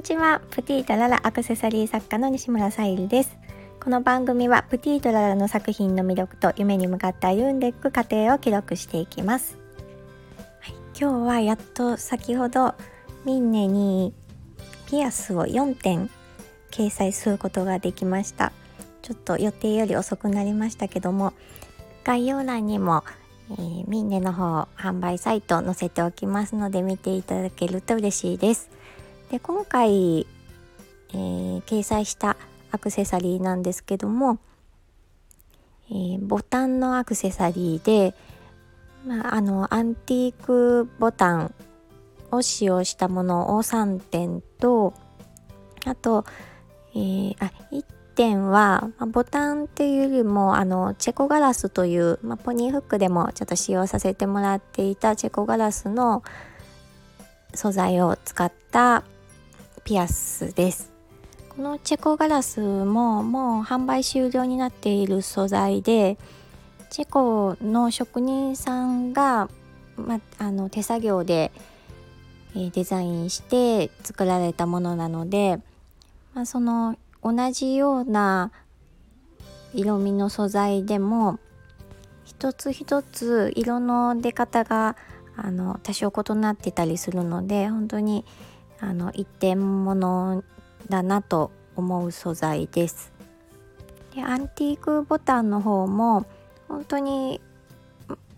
にちは。プティとララアクセサリー作家の西村さゆりです。この番組はプティとララの作品の魅力と夢に向かって歩んでいく過程を記録していきます、はい、今日はやっと先ほどミンネにピアスを4点掲載することができました。ちょっと予定より遅くなりましたけども概要欄にもえー、ミンネの方販売サイト載せておきますので見ていただけると嬉しいです。で今回、えー、掲載したアクセサリーなんですけども、えー、ボタンのアクセサリーで、まあ、あのアンティークボタンを使用したものを3点とあと、えー、あ1点は、まあ、ボタンっていうよりもあのチェコガラスという、まあ、ポニーフックでもちょっと使用させてもらっていたチェコガラスの素材を使ったピアスです。このチェコガラスももう販売終了になっている素材でチェコの職人さんが、ま、あの手作業でデザインして作られたものなので、まあ、その同じような色味の素材でも一つ一つ色の出方があの多少異なってたりするので本当にあの一点物だなと思う素材です。でアンティークボタンの方も本当に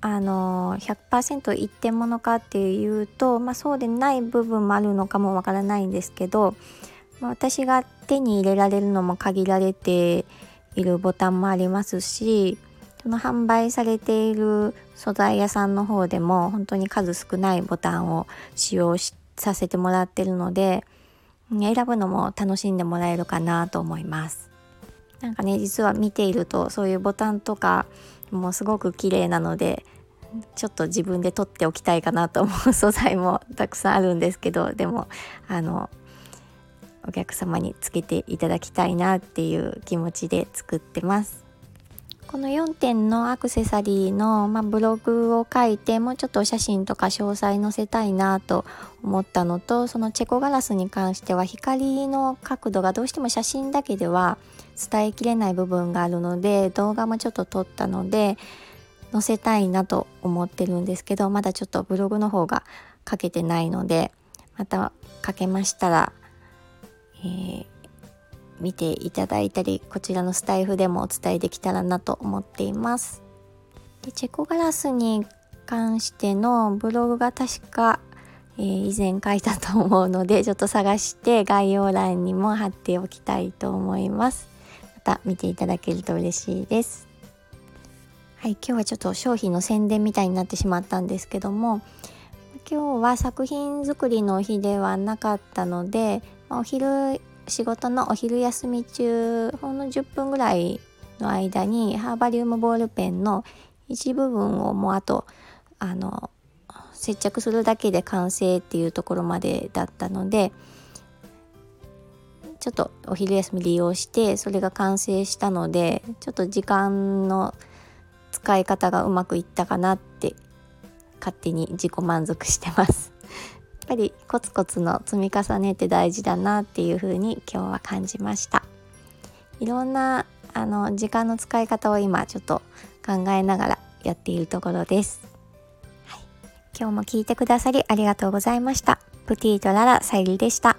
あの100%一点物かっていうと、まあ、そうでない部分もあるのかもわからないんですけどまあ、私が手に入れられるのも限られているボタンもありますしその販売されている素材屋さんの方でも本当に数少ないボタンを使用しさせてもらってるので選ぶのも楽しんでもらえるかなと思います。なんかね実は見ているとそういうボタンとかもすごく綺麗なのでちょっと自分で取っておきたいかなと思う 素材もたくさんあるんですけどでもあのお客様につけていただきたいなっていう気持ちで作ってます。この4点のアクセサリーの、まあ、ブログを書いてもうちょっとお写真とか詳細載せたいなと思ったのとそのチェコガラスに関しては光の角度がどうしても写真だけでは伝えきれない部分があるので動画もちょっと撮ったので載せたいなと思ってるんですけどまだちょっとブログの方が書けてないのでまた書けましたらえー、見ていただいたりこちらのスタイフでもお伝えできたらなと思っています。でチェコガラスに関してのブログが確か、えー、以前書いたと思うのでちょっと探して概要欄にも貼っておきたいと思います。また見ていただけると嬉しいです。はい、今日はちょっと商品の宣伝みたいになってしまったんですけども今日は作品作りの日ではなかったのでお昼仕事のお昼休み中ほんの10分ぐらいの間にハーバリウムボールペンの一部分をもうあとあの接着するだけで完成っていうところまでだったのでちょっとお昼休み利用してそれが完成したのでちょっと時間の使い方がうまくいったかなって勝手に自己満足してます。ぱりコツコツの積み重ねって大事だなっていう風に今日は感じました。いろんなあの時間の使い方を今ちょっと考えながらやっているところです、はい、今日も聞いてくださりありがとうございました。プティとララさゆりでした。